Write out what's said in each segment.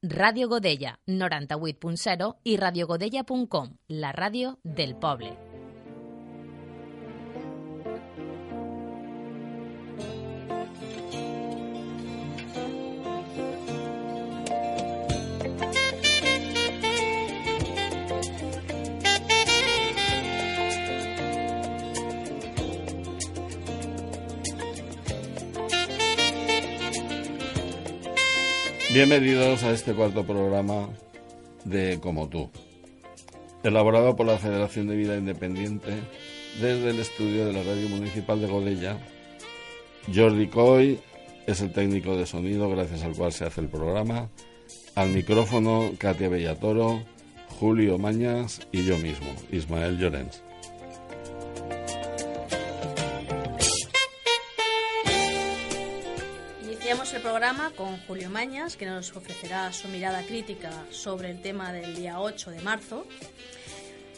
Radio Godella 98.0 i radiogodella.com, la ràdio del poble. Bienvenidos a este cuarto programa de Como tú, elaborado por la Federación de Vida Independiente desde el estudio de la Radio Municipal de Godella. Jordi Coy es el técnico de sonido gracias al cual se hace el programa. Al micrófono Katia Bellatoro, Julio Mañas y yo mismo, Ismael Llorens. El programa con Julio Mañas, que nos ofrecerá su mirada crítica sobre el tema del día 8 de marzo.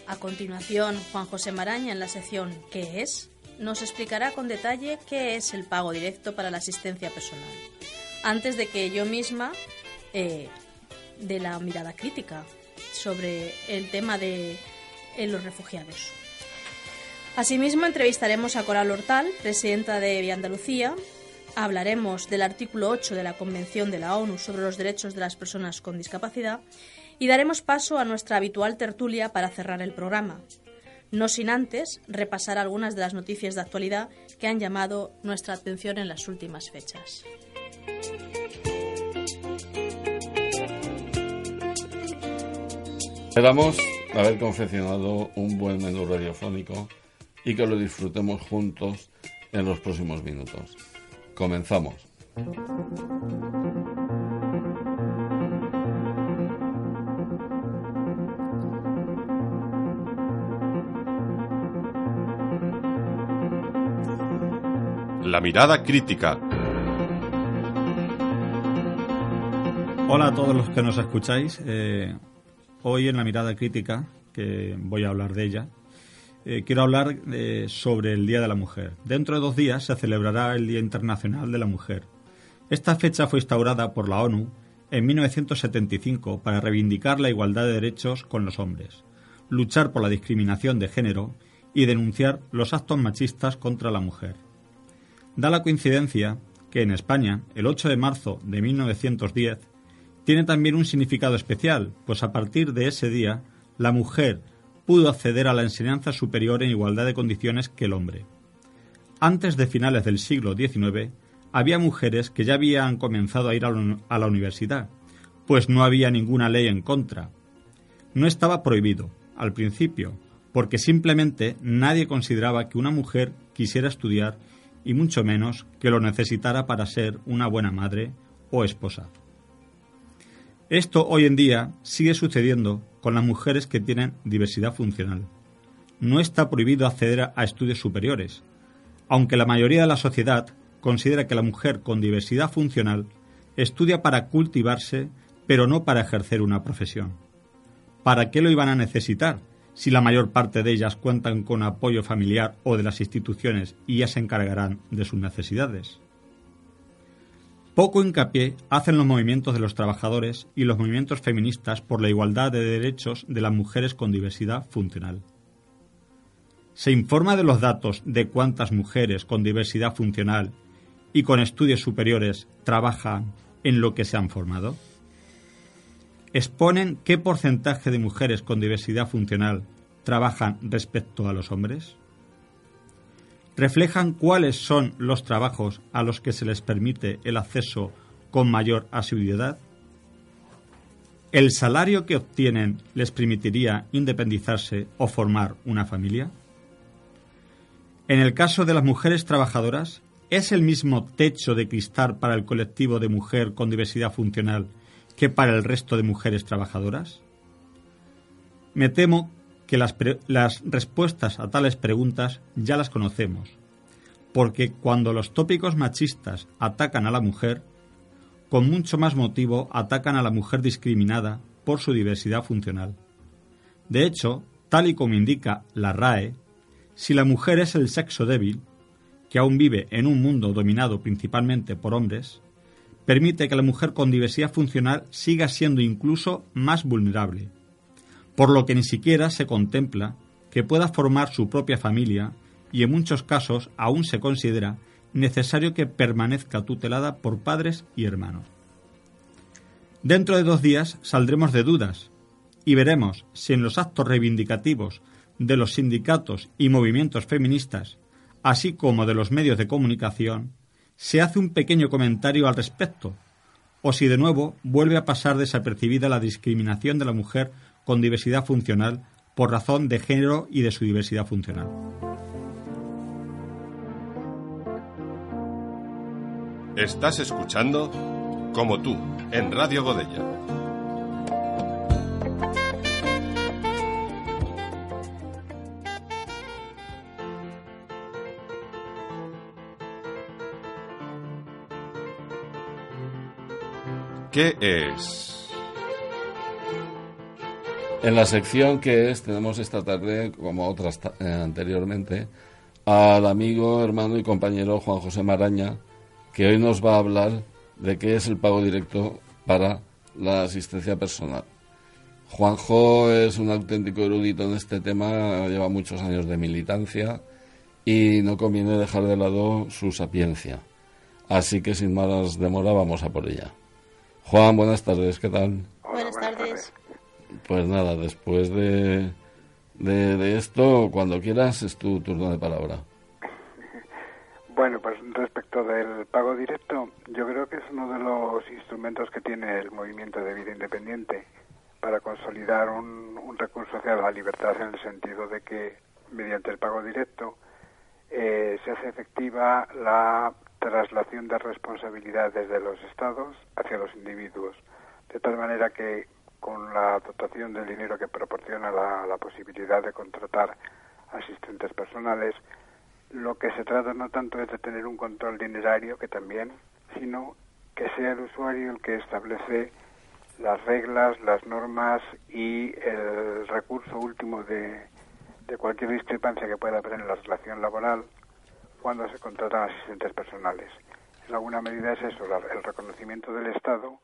A continuación, Juan José Maraña, en la sección ¿Qué es?, nos explicará con detalle qué es el pago directo para la asistencia personal. Antes de que yo misma eh, dé la mirada crítica sobre el tema de eh, los refugiados. Asimismo, entrevistaremos a Coral Hortal, presidenta de Vía Andalucía, hablaremos del artículo 8 de la Convención de la ONU sobre los Derechos de las Personas con Discapacidad y daremos paso a nuestra habitual tertulia para cerrar el programa, no sin antes repasar algunas de las noticias de actualidad que han llamado nuestra atención en las últimas fechas. Esperamos haber confeccionado un buen menú radiofónico y que lo disfrutemos juntos en los próximos minutos. Comenzamos. La mirada crítica. Hola a todos los que nos escucháis. Eh, hoy en la mirada crítica, que voy a hablar de ella, eh, quiero hablar eh, sobre el Día de la Mujer. Dentro de dos días se celebrará el Día Internacional de la Mujer. Esta fecha fue instaurada por la ONU en 1975 para reivindicar la igualdad de derechos con los hombres, luchar por la discriminación de género y denunciar los actos machistas contra la mujer. Da la coincidencia que en España, el 8 de marzo de 1910, tiene también un significado especial, pues a partir de ese día, la mujer pudo acceder a la enseñanza superior en igualdad de condiciones que el hombre. Antes de finales del siglo XIX, había mujeres que ya habían comenzado a ir a la universidad, pues no había ninguna ley en contra. No estaba prohibido, al principio, porque simplemente nadie consideraba que una mujer quisiera estudiar y mucho menos que lo necesitara para ser una buena madre o esposa. Esto hoy en día sigue sucediendo con las mujeres que tienen diversidad funcional. No está prohibido acceder a estudios superiores, aunque la mayoría de la sociedad considera que la mujer con diversidad funcional estudia para cultivarse, pero no para ejercer una profesión. ¿Para qué lo iban a necesitar si la mayor parte de ellas cuentan con apoyo familiar o de las instituciones y ya se encargarán de sus necesidades? Poco hincapié hacen los movimientos de los trabajadores y los movimientos feministas por la igualdad de derechos de las mujeres con diversidad funcional. ¿Se informa de los datos de cuántas mujeres con diversidad funcional y con estudios superiores trabajan en lo que se han formado? ¿Exponen qué porcentaje de mujeres con diversidad funcional trabajan respecto a los hombres? Reflejan cuáles son los trabajos a los que se les permite el acceso con mayor asiduidad? ¿El salario que obtienen les permitiría independizarse o formar una familia? En el caso de las mujeres trabajadoras, ¿es el mismo techo de cristal para el colectivo de mujer con diversidad funcional que para el resto de mujeres trabajadoras? Me temo que las, las, respuestas a tales preguntas ya las conocemos, porque cuando los tópicos machistas atacan a la mujer, con mucho más motivo atacan a la mujer discriminada por su diversidad funcional. De hecho, tal y como indica la RAE, si la mujer es el sexo débil, que aún vive en un mundo dominado principalmente por hombres, permite que la mujer con diversidad funcional siga siendo incluso más vulnerable, por lo que ni siquiera se contempla que pueda formar su propia familia y en muchos casos aún se considera necesario que permanezca tutelada por padres y hermanos. Dentro de dos días saldremos de dudas y veremos si en los actos reivindicativos de los sindicatos y movimientos feministas, así como de los medios de comunicación, se hace un pequeño comentario al respecto, o si de nuevo vuelve a pasar desapercibida la discriminación de la mujer con diversidad funcional por razón de género y de su diversidad funcional. Estás escuchando Como tú, en Radio Godella. ¿Qué es? En la sección que es, tenemos esta tarde, como otras eh, anteriormente, al amigo, hermano y compañero Juan José Maraña, que hoy nos va a hablar de qué es el pago directo para la asistencia personal. Juanjo es un auténtico erudito en este tema, lleva muchos años de militancia y no conviene dejar de lado su sapiencia. Así que sin más demora vamos a por ella. Juan, buenas tardes, ¿qué tal? Buenas tardes. Pues nada, después de, de, esto, cuando quieras, es tu turno de palabra. Bueno, pues respecto del pago directo, yo creo que es uno de los instrumentos que tiene el movimiento de vida independiente para consolidar un, recurso hacia la libertad en el sentido de que mediante el pago directo eh, se hace efectiva la traslación de responsabilidades de los estados hacia los individuos, de tal manera que con la dotación del dinero que proporciona la, la posibilidad de contratar asistentes personales, lo que se trata no tanto es de tener un control dinerario, que también, sino que sea el usuario el que establece las reglas, las normas y el recurso último de, de cualquier discrepancia que pueda haber en la relación laboral cuando se contratan asistentes personales. En alguna medida es eso, el reconocimiento del Estado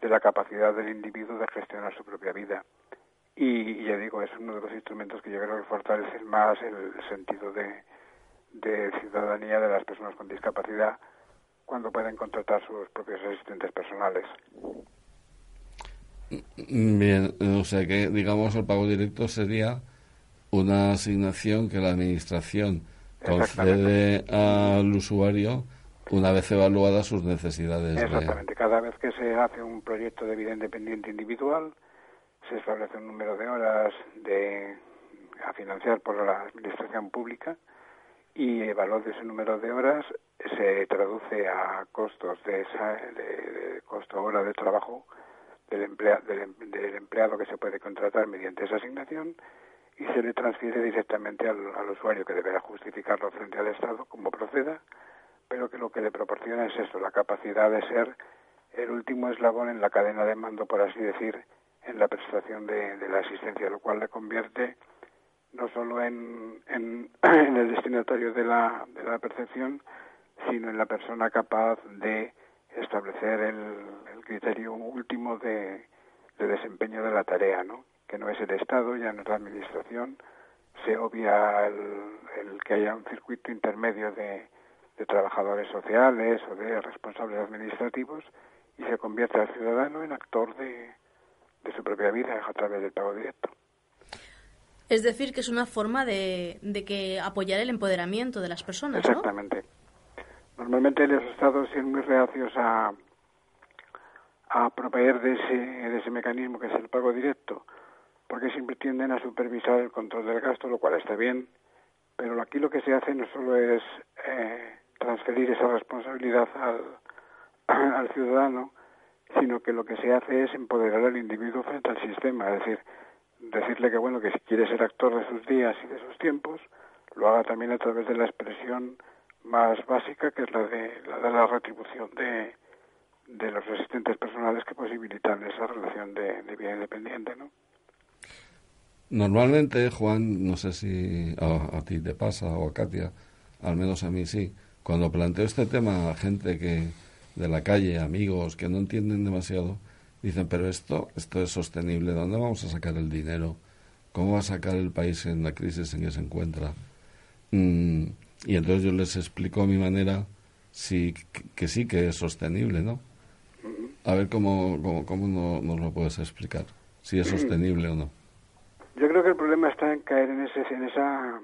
de la capacidad del individuo de gestionar su propia vida. Y, y ya digo, es uno de los instrumentos que yo creo que fortalecen más el sentido de, de ciudadanía de las personas con discapacidad cuando pueden contratar sus propios asistentes personales. Bien, o sea que, digamos, el pago directo sería una asignación que la Administración concede al usuario una vez evaluadas sus necesidades. de- Exactamente. Cada vez que se hace un proyecto de vida independiente individual, se establece un número de horas de, a financiar por la administración pública y el valor de ese número de horas se traduce a costos de, esa, de, costo hora de trabajo del, emplea- del, em- empleado que se puede contratar mediante esa asignación y se le transfiere directamente al usuario que deberá justificarlo frente al Estado como proceda pero que lo que le proporciona es eso, la capacidad de ser el último eslabón en la cadena de mando, por así decir, en la prestación de, la asistencia, lo cual le convierte no solo en, el destinatario de la, de la percepción, sino en la persona capaz de establecer el, criterio último de, de desempeño de la tarea, ¿no? que no es el Estado, ya no es Administración, se obvia el que haya un circuito intermedio de, de trabajadores sociales o de responsables administrativos y se convierte al ciudadano en actor de, de su propia vida a través del pago directo. Es decir, que es una forma de, de que apoyar el empoderamiento de las personas, ¿no? Exactamente. Normalmente los estados son muy reacios a, a proveer de ese, de ese mecanismo que es el pago directo, porque siempre tienden a supervisar el control del gasto, lo cual está bien, pero aquí lo que se hace no solo es eh, transferir esa responsabilidad al, ciudadano, sino que lo que se hace es empoderar al individuo frente al sistema, es decir, decirle que bueno que si quiere ser actor de sus días y de sus tiempos, lo haga también a través de la expresión más básica, que es la de la, de la retribución de, de los asistentes personales que posibilitan esa relación de, de vida independiente, ¿no? Normalmente, Juan, no sé si a, a ti te pasa o a Katia, al menos a mí sí, cuando planteo este tema a gente que de la calle, amigos que no entienden demasiado, dicen, pero esto, esto es sostenible, ¿dónde vamos a sacar el dinero? ¿Cómo va a sacar el país en la crisis en que se encuentra? Mm, y entonces yo les explico a mi manera sí, que, sí que es sostenible, ¿no? A ver cómo, cómo, cómo no, nos lo puedes explicar, si es sostenible o no. Yo creo que el problema está en caer en, ese, en esa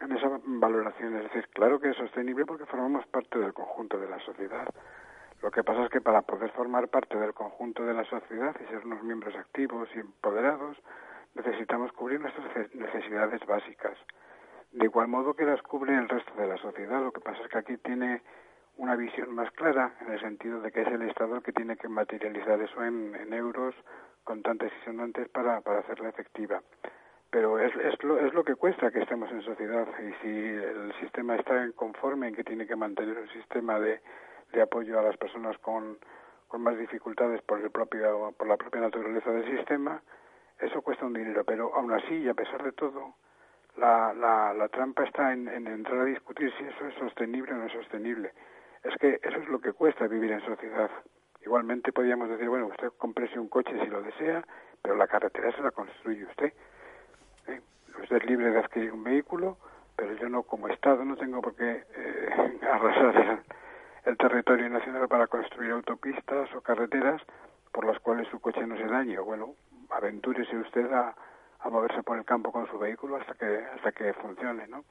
en esa valoración. Es decir, claro que es sostenible porque formamos parte del conjunto de la sociedad. Lo que pasa es que para poder formar parte del conjunto de la sociedad y ser unos miembros activos y empoderados, necesitamos cubrir nuestras necesidades básicas. De igual modo que las cubre el resto de la sociedad. Lo que pasa es que aquí tiene una visión más clara en el sentido de que es el Estado el que tiene que materializar eso en, en euros contantes y sonantes para, para hacerla efectiva pero es, es, lo, es lo que cuesta que estemos en sociedad. Y si el sistema está conforme en que tiene que mantener un sistema de, de apoyo a las personas con, con más dificultades por el propio por la propia naturaleza del sistema eso cuesta un dinero. Pero aún así y a pesar de todo la, la, la trampa está en, en entrar a discutir si eso es sostenible o no es sostenible. Es que eso es lo que cuesta vivir en sociedad. Igualmente podríamos decir bueno usted comprese un coche si lo desea pero la carretera se la construye usted usted es libre de adquirir un vehículo, pero yo no, como Estado, no tengo por qué eh, arrasar el, territorio nacional para construir autopistas o carreteras por las cuales su coche no se dañe. Bueno, aventúrese usted a, a moverse por el campo con su vehículo hasta que hasta que funcione, ¿no?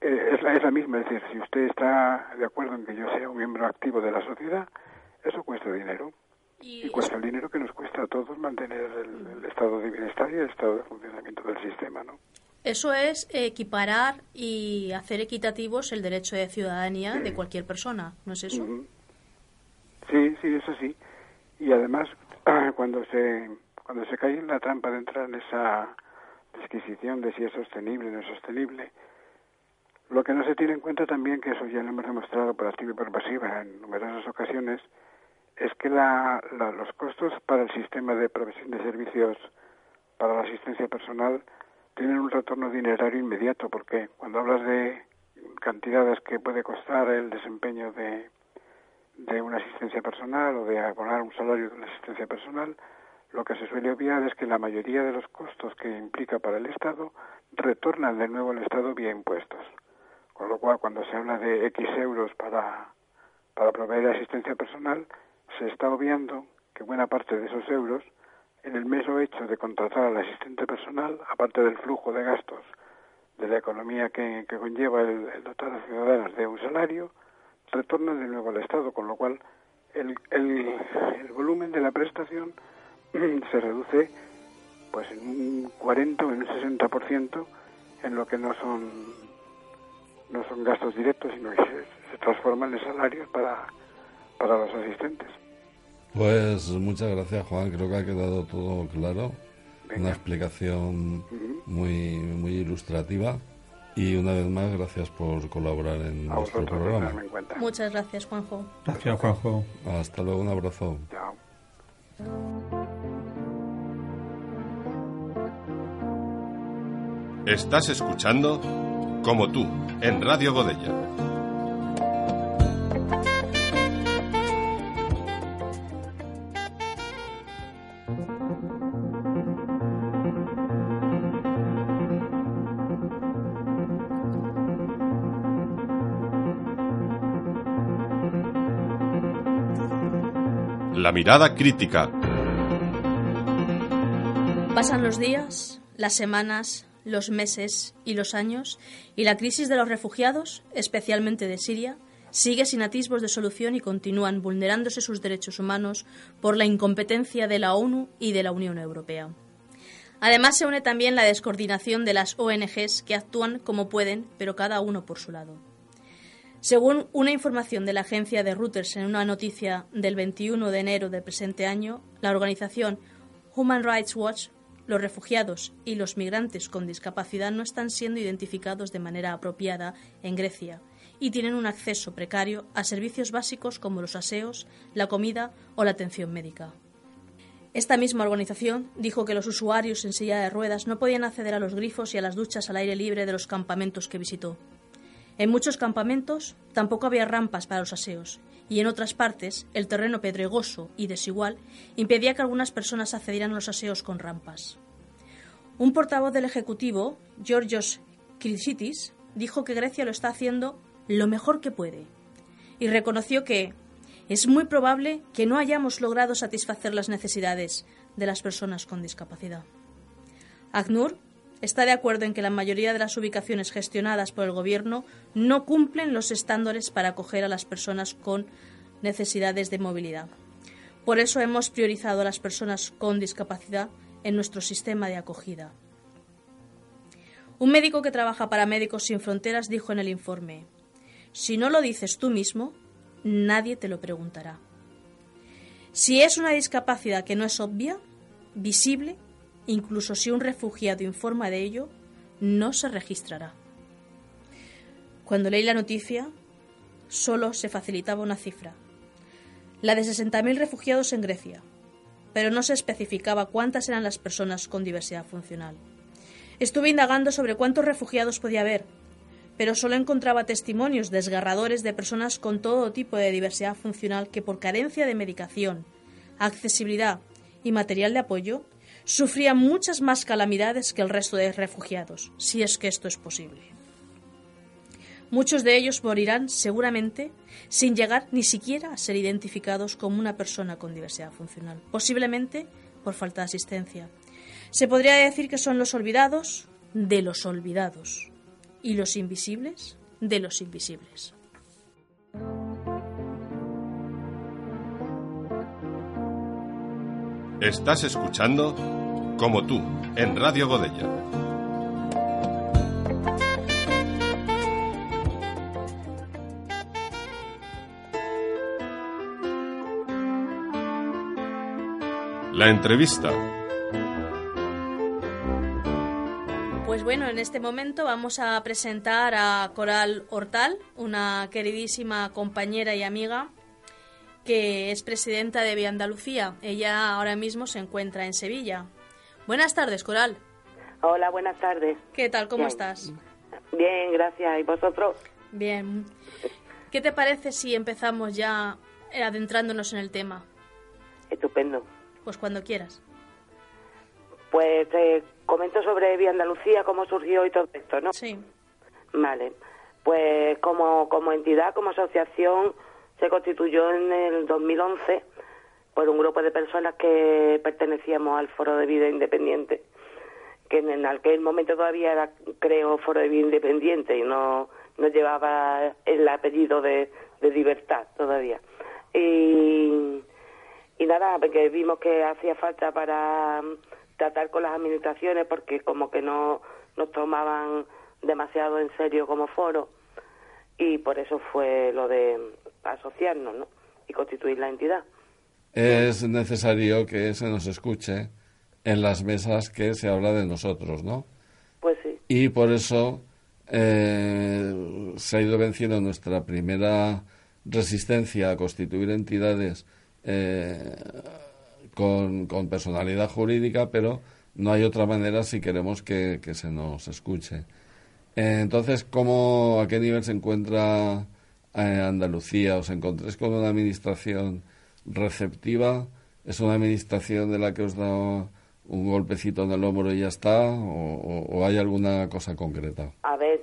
Eh, es, la, es la misma, es decir, si usted está de acuerdo en que yo sea un miembro activo de la sociedad, eso cuesta dinero. Y, cuesta el dinero que nos cuesta a todos mantener el, estado de bienestar y el estado de funcionamiento del sistema, ¿no? Eso es equiparar y hacer equitativos el derecho de ciudadanía de cualquier persona, ¿no es eso? Sí, sí, eso sí. Y además, cuando se cuando se cae en la trampa de entrar en esa disquisición de si es sostenible o no es sostenible, lo que no se tiene en cuenta también, que eso ya lo hemos demostrado por activa y por pasiva en numerosas ocasiones, es que la, los costos para el sistema de provisión de servicios para la asistencia personal tienen un retorno dinerario inmediato, porque cuando hablas de cantidades que puede costar el desempeño de, de una asistencia personal o de abonar un salario de una asistencia personal, lo que se suele obviar es que la mayoría de los costos que implica para el Estado retornan de nuevo al Estado vía impuestos. Con lo cual, cuando se habla de X euros para, para proveer asistencia personal, se está obviando que buena parte de esos euros, en el mero hecho de contratar al asistente personal, aparte del flujo de gastos de la economía que, conlleva el, dotar a ciudadanos de un salario, retornan de nuevo al Estado, con lo cual el, el, volumen de la prestación se reduce pues en un 40 o en un 60% en lo que no son no son gastos directos, sino que se, se transforman en salarios para, para los asistentes. Pues muchas gracias, Juan. Creo que ha quedado todo claro. Una explicación muy, muy ilustrativa. Y una vez más, gracias por colaborar en nuestro programa. Muchas gracias, Juanjo. Gracias, Juanjo. Hasta luego, un abrazo. Chao. Estás escuchando Como tú, en Radio Godella. Mirada crítica. Pasan los días, las semanas, los meses y los años, y la crisis de los refugiados, especialmente de Siria, sigue sin atisbos de solución y continúan vulnerándose sus derechos humanos por la incompetencia de la ONU y de la Unión Europea. Además, se une también la descoordinación de las ONGs que actúan como pueden, pero cada uno por su lado. Según una información de la agencia de Reuters en una noticia del 21 de enero del presente año, la organización Human Rights Watch, los refugiados y los migrantes con discapacidad no están siendo identificados de manera apropiada en Grecia y tienen un acceso precario a servicios básicos como los aseos, la comida o la atención médica. Esta misma organización dijo que los usuarios en silla de ruedas no podían acceder a los grifos y a las duchas al aire libre de los campamentos que visitó. En muchos campamentos tampoco había rampas para los aseos y en otras partes el terreno pedregoso y desigual impedía que algunas personas accedieran a los aseos con rampas. Un portavoz del Ejecutivo, Georgios Kritsitis, dijo que Grecia lo está haciendo lo mejor que puede y reconoció que es muy probable que no hayamos logrado satisfacer las necesidades de las personas con discapacidad. ACNUR está de acuerdo en que la mayoría de las ubicaciones gestionadas por el Gobierno no cumplen los estándares para acoger a las personas con necesidades de movilidad. Por eso hemos priorizado a las personas con discapacidad en nuestro sistema de acogida. Un médico que trabaja para Médicos Sin Fronteras dijo en el informe, si no lo dices tú mismo, nadie te lo preguntará. Si es una discapacidad que no es obvia, visible, incluso si un refugiado informa de ello, no se registrará. Cuando leí la noticia, solo se facilitaba una cifra, la de 60.000 refugiados en Grecia, pero no se especificaba cuántas eran las personas con diversidad funcional. Estuve indagando sobre cuántos refugiados podía haber, pero solo encontraba testimonios desgarradores de personas con todo tipo de diversidad funcional que por carencia de medicación, accesibilidad y material de apoyo sufrían muchas más calamidades que el resto de refugiados, si es que esto es posible. Muchos de ellos morirán seguramente sin llegar ni siquiera a ser identificados como una persona con diversidad funcional, posiblemente por falta de asistencia. Se podría decir que son los olvidados de los olvidados y los invisibles de los invisibles. Estás escuchando Como tú, en Radio Godella. La entrevista. Pues bueno, en este momento vamos a presentar a Coral Hortal, una queridísima compañera y amiga que es presidenta de Vía Andalucía. Ella ahora mismo se encuentra en Sevilla. Buenas tardes, Coral. Hola, buenas tardes. ¿Qué tal? ¿Cómo Bien. estás? Bien, gracias. ¿Y vosotros? Bien. ¿Qué te parece si empezamos ya adentrándonos en el tema? Estupendo. Pues cuando quieras. Pues te comento sobre Vía Andalucía, cómo surgió y todo esto, ¿no? Sí. Vale. Pues como, como entidad, como asociación, se constituyó en el 2011 por un grupo de personas que pertenecíamos al Foro de Vida Independiente, que en aquel momento todavía era, creo, Foro de Vida Independiente y no, no llevaba el apellido de, de libertad todavía. Y, nada, porque vimos que hacía falta para tratar con las administraciones porque como que no nos tomaban demasiado en serio como foro y por eso fue lo de asociarnos ¿no? y constituir la entidad. Es necesario que se nos escuche en las mesas que se habla de nosotros, ¿no? Pues sí, Y por eso eh, se ha ido venciendo nuestra primera resistencia a constituir entidades eh, con, con personalidad jurídica, pero no hay otra manera si queremos que, que se nos escuche. Entonces, ¿cómo, ¿a qué nivel se encuentra eh, Andalucía? ¿Os encontréis con una administración receptiva? ¿Es una administración de la que os da un golpecito en el hombro y ya está? ¿O, o- o hay alguna cosa concreta? a ver,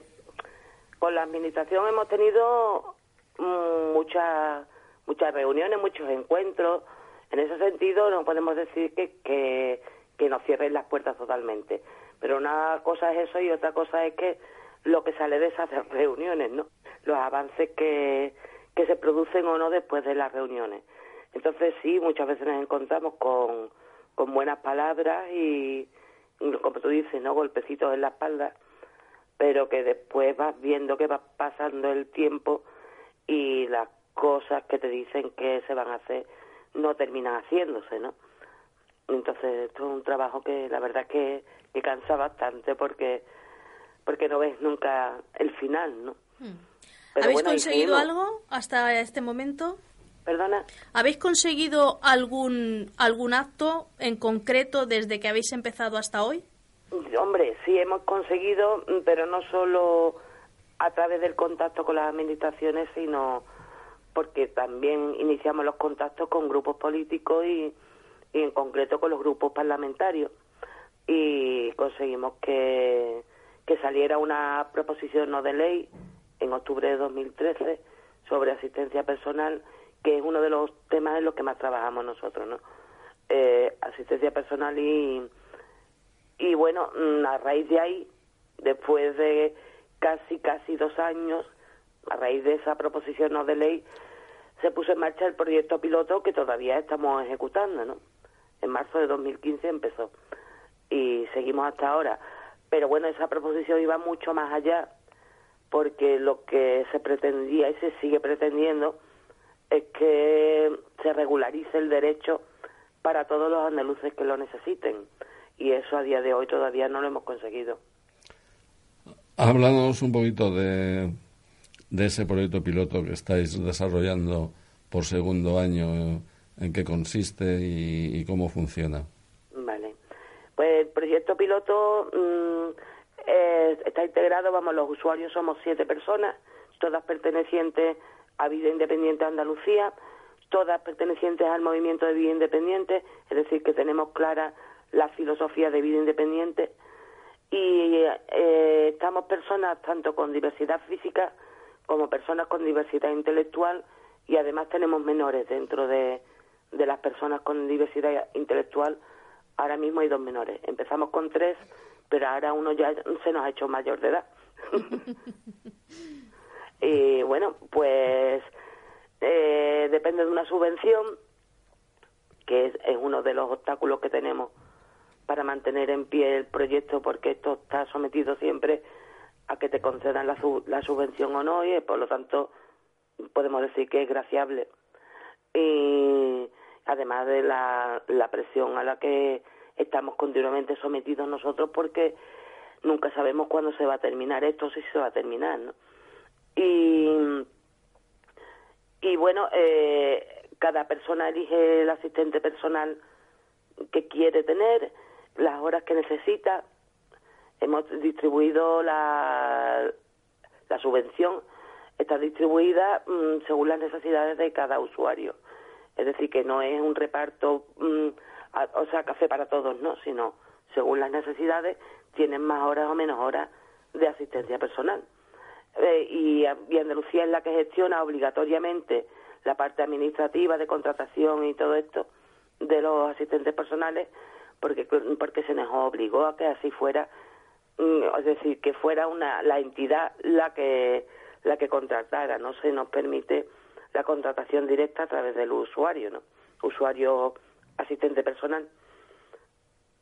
con la administración hemos tenido mm, muchas muchas reuniones, muchos encuentros. En ese sentido, no podemos decir que, que, que nos cierren las puertas totalmente. Pero una cosa es eso y otra cosa es que lo que sale de esas reuniones, ¿no? Los avances que, que se producen o no después de las reuniones. Entonces, sí, muchas veces nos encontramos con, con buenas palabras y, como tú dices, ¿no? Golpecitos en la espalda pero que después vas viendo que va pasando el tiempo y las cosas que te dicen que se van a hacer no terminan haciéndose, ¿no? Entonces esto es un trabajo que la verdad que, que cansa bastante porque porque no ves nunca el final, ¿no? Pero Hmm. ¿Habéis bueno, conseguido algo hasta este momento? Perdona. ¿Habéis conseguido algún algún acto en concreto desde que habéis empezado hasta hoy? Hombre, sí hemos conseguido, pero no solo a través del contacto con las administraciones, sino porque también iniciamos los contactos con grupos políticos y, y en concreto con los grupos parlamentarios y conseguimos que, que saliera una proposición no de ley en octubre de 2013 sobre asistencia personal, que es uno de los temas en los que más trabajamos nosotros, ¿no? Eh, asistencia personal y, y bueno, mm, a raíz de ahí, después de casi, casi dos años, a raíz de esa proposición no de ley, se puso en marcha el proyecto piloto que todavía estamos ejecutando, ¿no? En marzo de 2015 empezó y seguimos hasta ahora. Pero bueno, esa proposición iba mucho más allá porque lo que se pretendía y se sigue pretendiendo es que se regularice el derecho para todos los andaluces que lo necesiten. Y eso a día de hoy todavía no lo hemos conseguido. Háblanos un poquito de, de ese proyecto piloto que estáis desarrollando por segundo año, en qué consiste y, cómo funciona. Pues el proyecto piloto mm, está integrado, vamos, los usuarios somos siete personas, todas pertenecientes a Vida Independiente Andalucía, todas pertenecientes al movimiento de vida independiente, es decir, que tenemos clara la filosofía de vida independiente y eh, estamos personas tanto con diversidad física como personas con diversidad intelectual y además tenemos menores dentro de, de las personas con diversidad intelectual. Ahora mismo hay dos menores. Empezamos con tres, pero ahora uno ya se nos ha hecho mayor de edad. y bueno, pues eh, depende de una subvención, que es, uno de los obstáculos que tenemos para mantener en pie el proyecto, porque esto está sometido siempre a que te concedan la, la subvención o no, y por lo tanto podemos decir que es graciable. Y además de la, presión a la que estamos continuamente sometidos nosotros porque nunca sabemos cuándo se va a terminar esto, si se va a terminar. Y, y bueno, eh, cada persona elige el asistente personal que quiere tener, las horas que necesita. Hemos distribuido la, la subvención, está distribuida mm, según las necesidades de cada usuario. Es decir, que no es un reparto mm, o sea, café para todos, no, sino según las necesidades tienen más horas o menos horas de asistencia personal. Eh, y, Andalucía es la que gestiona obligatoriamente la parte administrativa de contratación y todo esto de los asistentes personales porque porque se nos obligó a que así fuera mm, es decir que fuera una la entidad la que la que contratara no se nos permite la contratación directa a través del usuario no usuario asistente personal.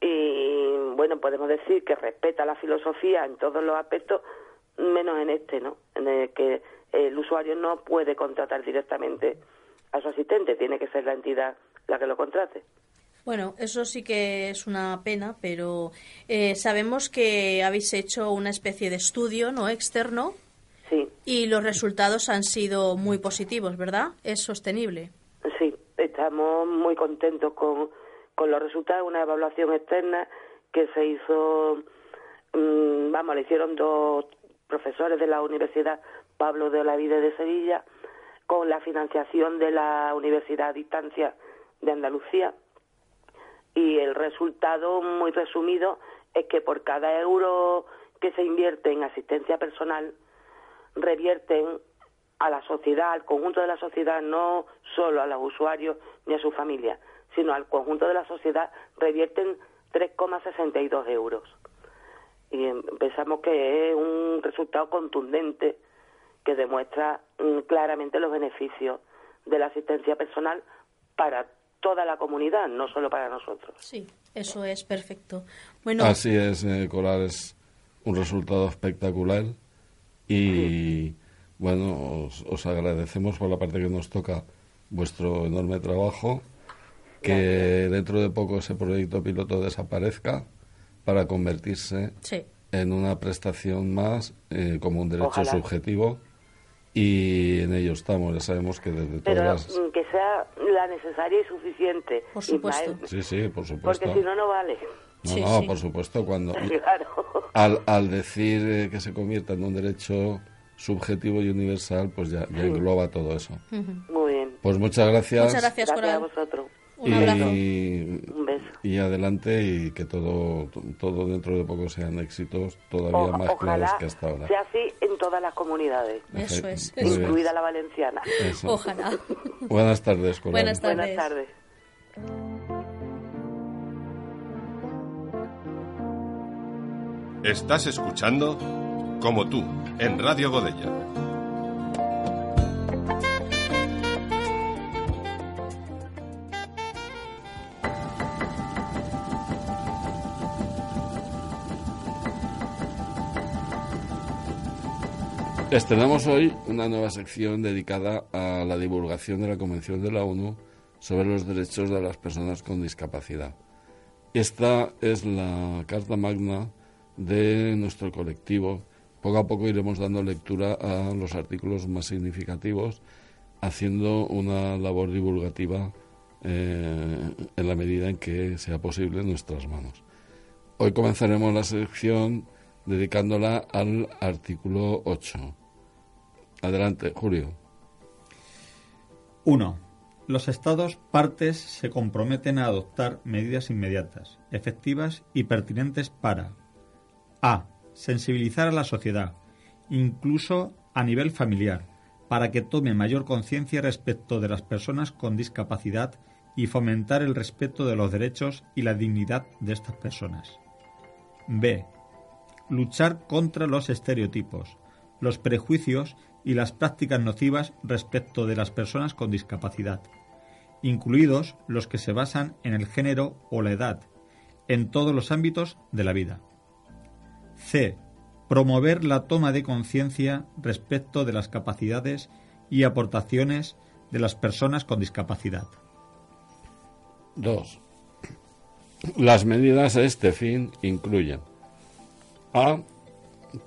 Y bueno, podemos decir que respeta la filosofía en todos los aspectos, menos en este, ¿no? En el que el usuario no puede contratar directamente a su asistente, tiene que ser la entidad la que lo contrate. Bueno, eso sí que es una pena, pero eh, sabemos que habéis hecho una especie de estudio no externo. Sí. Y los resultados han sido muy positivos, ¿verdad? Es sostenible estamos muy contentos con, con los resultados, una evaluación externa que se hizo, mm, vamos, le hicieron dos profesores de la Universidad Pablo de Olavide de Sevilla, con la financiación de la Universidad a Distancia de Andalucía. Y el resultado, muy resumido, es que por cada euro que se invierte en asistencia personal, revierten a la sociedad, al conjunto de la sociedad, no solo a los usuarios ni a su familia, sino al conjunto de la sociedad, revierten 3,62 euros. Y pensamos que es un resultado contundente que demuestra mm, claramente los beneficios de la asistencia personal para toda la comunidad, no solo para nosotros. Sí, eso es perfecto. Bueno, así es, eh, Colar, es un resultado espectacular y bueno, os, agradecemos por la parte que nos toca vuestro enorme trabajo, que dentro de poco ese proyecto piloto desaparezca para convertirse en una prestación más eh, como un derecho subjetivo y en ello estamos, ya sabemos que desde todas Pero, mm, que sea la necesaria y suficiente. Por supuesto. Sí, sí, por supuesto. Porque si no, no vale. No, no, por supuesto, cuando... Al, al decir eh, que se convierta en un derecho subjetivo y universal, pues ya, ya engloba todo eso. Muy bien. Pues muchas gracias. Muchas gracias, Gracias a vosotros. Un abrazo. y, Un beso. y adelante y que todo, todo dentro de poco sean éxitos todavía O- más claros que hasta ahora. sea así en todas las comunidades, Eso es. Muy bien. incluida la valenciana. Eso. Ojalá. Buenas tardes, Coral. Buenas tardes. Buenas tardes. Estás escuchando Como tú, en Radio Godella. Estrenamos hoy una nueva sección dedicada a la divulgación de la Convención de la ONU sobre los derechos de las personas con discapacidad. Esta es la carta magna de nuestro colectivo. Poco a poco iremos dando lectura a los artículos más significativos, haciendo una labor divulgativa eh, en la medida en que sea posible en nuestras manos. Hoy comenzaremos la sección dedicándola al artículo 8. Adelante, Julio. 1. Los Estados partes se comprometen a adoptar medidas inmediatas, efectivas y pertinentes para a. Sensibilizar a la sociedad, incluso a nivel familiar, para que tome mayor conciencia respecto de las personas con discapacidad y fomentar el respeto de los derechos y la dignidad de estas personas. B. Luchar contra los estereotipos, los prejuicios y las prácticas nocivas respecto de las personas con discapacidad, incluidos los que se basan en el género o la edad, en todos los ámbitos de la vida. C. Promover la toma de conciencia respecto de las capacidades y aportaciones de las personas con discapacidad. 2. Las medidas a este fin incluyen a.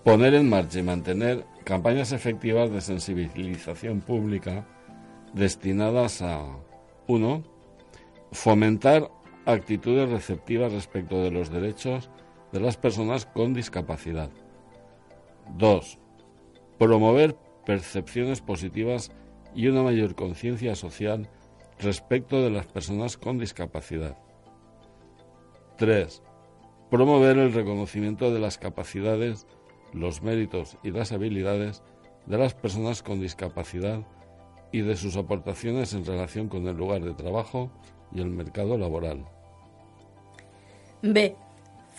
Poner en marcha y mantener campañas efectivas de sensibilización pública destinadas a 1. Fomentar actitudes receptivas respecto de los derechos de las personas con discapacidad. 2. Promover percepciones positivas y una mayor conciencia social respecto de las personas con discapacidad. 3. Promover el reconocimiento de las capacidades, los méritos y las habilidades de las personas con discapacidad y de sus aportaciones en relación con el lugar de trabajo y el mercado laboral. B.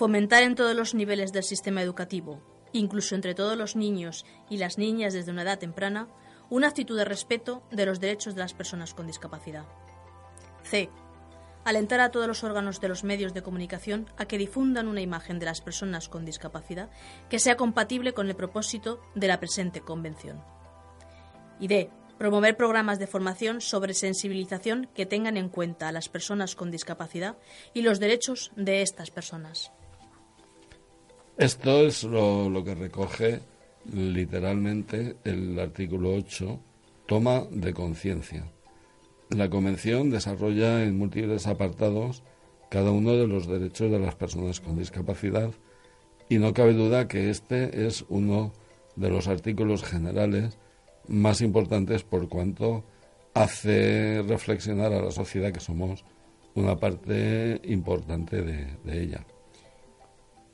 Fomentar en todos los niveles del sistema educativo, incluso entre todos los niños y las niñas desde una edad temprana, una actitud de respeto de los derechos de las personas con discapacidad. C. Alentar a todos los órganos de los medios de comunicación a que difundan una imagen de las personas con discapacidad que sea compatible con el propósito de la presente convención. Y D. Promover programas de formación sobre sensibilización que tengan en cuenta a las personas con discapacidad y los derechos de estas personas. Esto es lo, que recoge literalmente el artículo 8, toma de conciencia. La Convención desarrolla en múltiples apartados cada uno de los derechos de las personas con discapacidad y no cabe duda que este es uno de los artículos generales más importantes por cuanto hace reflexionar a la sociedad que somos una parte importante de ella.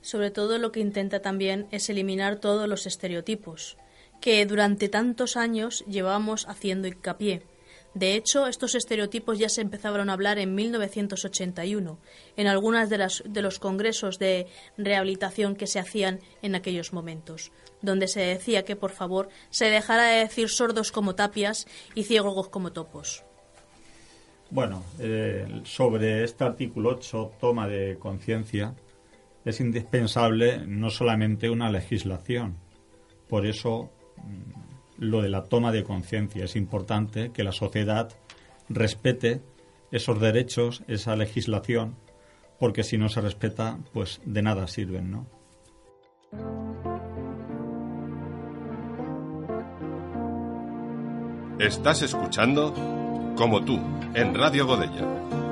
Sobre todo lo que intenta también es eliminar todos los estereotipos que durante tantos años llevamos haciendo hincapié. De hecho, estos estereotipos ya se empezaron a hablar en 1981, en algunas de, las, de los congresos de rehabilitación que se hacían en aquellos momentos, donde se decía que, por favor, se dejara de decir sordos como tapias y ciegos como topos. Bueno, eh, sobre este artículo 8, toma de conciencia, es indispensable no solamente una legislación. Por eso, mm, lo de la toma de conciencia es importante que la sociedad respete esos derechos, esa legislación, porque si no se respeta, pues de nada sirven, ¿no? Estás escuchando Como tú, en Radio Godella.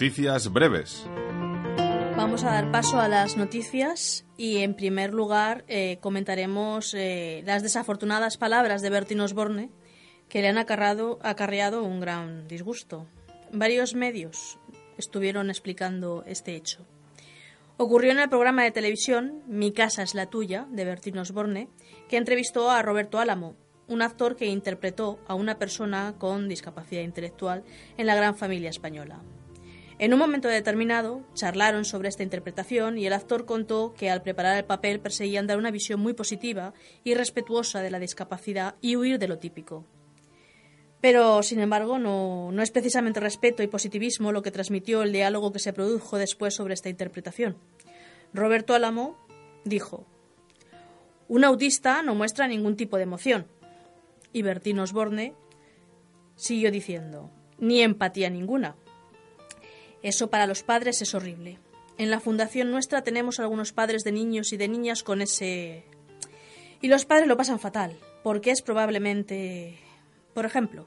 Noticias breves. Vamos a dar paso a las noticias y en primer lugar eh, comentaremos eh, las desafortunadas palabras de Bertín Osborne que le han acarreado, un gran disgusto. Varios medios estuvieron explicando este hecho. Ocurrió en el programa de televisión Mi casa es la tuya, de Bertín Osborne, que entrevistó a Roberto Álamo, un actor que interpretó a una persona con discapacidad intelectual en la gran familia española. En un momento determinado, charlaron sobre esta interpretación y el actor contó que al preparar el papel perseguían dar una visión muy positiva y respetuosa de la discapacidad y huir de lo típico. Pero, sin embargo, no, no es precisamente respeto y positivismo lo que transmitió el diálogo que se produjo después sobre esta interpretación. Roberto Álamo dijo, un autista no muestra ningún tipo de emoción. Y Bertín Osborne siguió diciendo, ni empatía ninguna. Eso para los padres es horrible. En la fundación nuestra tenemos algunos padres de niños y de niñas con ese... Y los padres lo pasan fatal, porque es probablemente... Por ejemplo,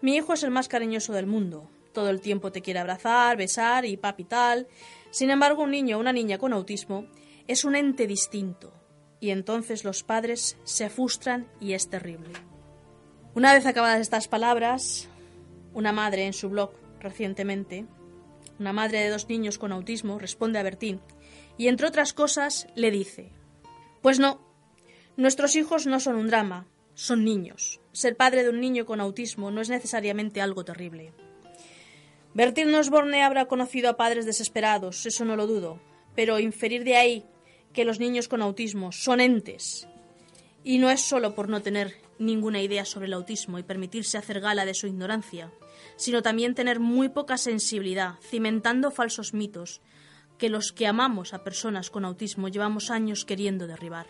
mi hijo es el más cariñoso del mundo. Todo el tiempo te quiere abrazar, besar y papi tal. Sin embargo, un niño o una niña con autismo es un ente distinto. Y entonces los padres se frustran y es terrible. Una vez acabadas estas palabras, una madre en su blog recientemente una madre de dos niños con autismo, responde a Bertín y, entre otras cosas, le dice, Pues no, nuestros hijos no son un drama, son niños. Ser padre de un niño con autismo no es necesariamente algo terrible. Bertín Osborne habrá conocido a padres desesperados, eso no lo dudo, pero inferir de ahí que los niños con autismo son entes, y no es solo por no tener ninguna idea sobre el autismo y permitirse hacer gala de su ignorancia, sino también tener muy poca sensibilidad, cimentando falsos mitos que los que amamos a personas con autismo llevamos años queriendo derribar.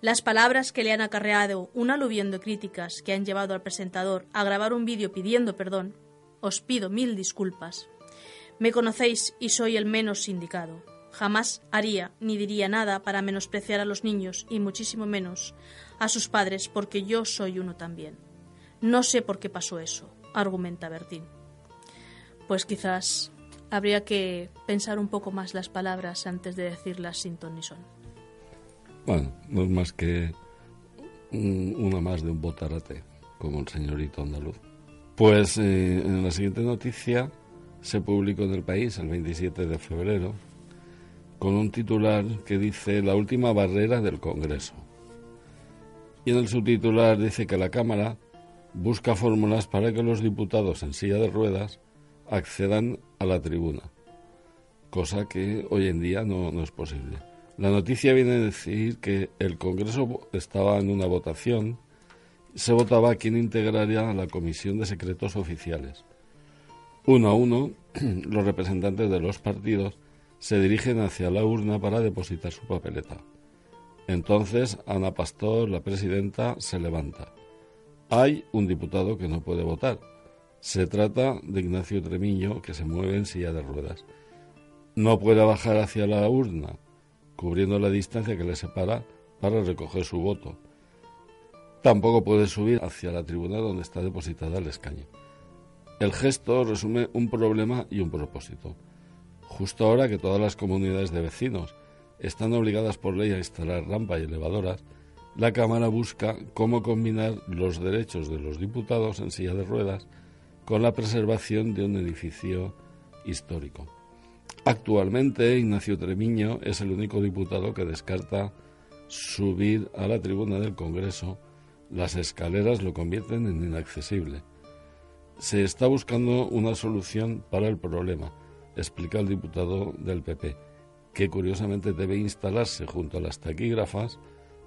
Las palabras que le han acarreado un aluvión de críticas que han llevado al presentador a grabar un vídeo pidiendo perdón, os pido mil disculpas. Me conocéis y soy el menos indicado. Jamás haría ni diría nada para menospreciar a los niños y muchísimo menos a sus padres porque yo soy uno también. No sé por qué pasó eso argumenta Bertín. Pues quizás habría que pensar un poco más las palabras antes de decirlas sin ton son. Bueno, no es más que una más de un botarate, como el señorito andaluz. Pues eh, en la siguiente noticia se publicó en el país el 27 de febrero con un titular que dice La última barrera del Congreso. Y en el subtitular dice que la Cámara busca fórmulas para que los diputados en silla de ruedas accedan a la tribuna, cosa que hoy en día no, es posible. La noticia viene a decir que el Congreso estaba en una votación, se votaba quién integraría la Comisión de Secretos Oficiales. Uno a uno, los representantes de los partidos se dirigen hacia la urna para depositar su papeleta. Entonces, Ana Pastor, la presidenta, se levanta hay un diputado que no puede votar. Se trata de Ignacio Tremiño, que se mueve en silla de ruedas. No puede bajar hacia la urna, cubriendo la distancia que le separa para recoger su voto. Tampoco puede subir hacia la tribuna donde está depositada el escaño. El gesto resume un problema y un propósito. Justo ahora que todas las comunidades de vecinos están obligadas por ley a instalar rampas y elevadoras, la Cámara busca cómo combinar los derechos de los diputados en silla de ruedas con la preservación de un edificio histórico. Actualmente, Ignacio Tremiño es el único diputado que descarta subir a la tribuna del Congreso. Las escaleras lo convierten en inaccesible. Se está buscando una solución para el problema, explica el diputado del PP, que curiosamente debe instalarse junto a las taquígrafas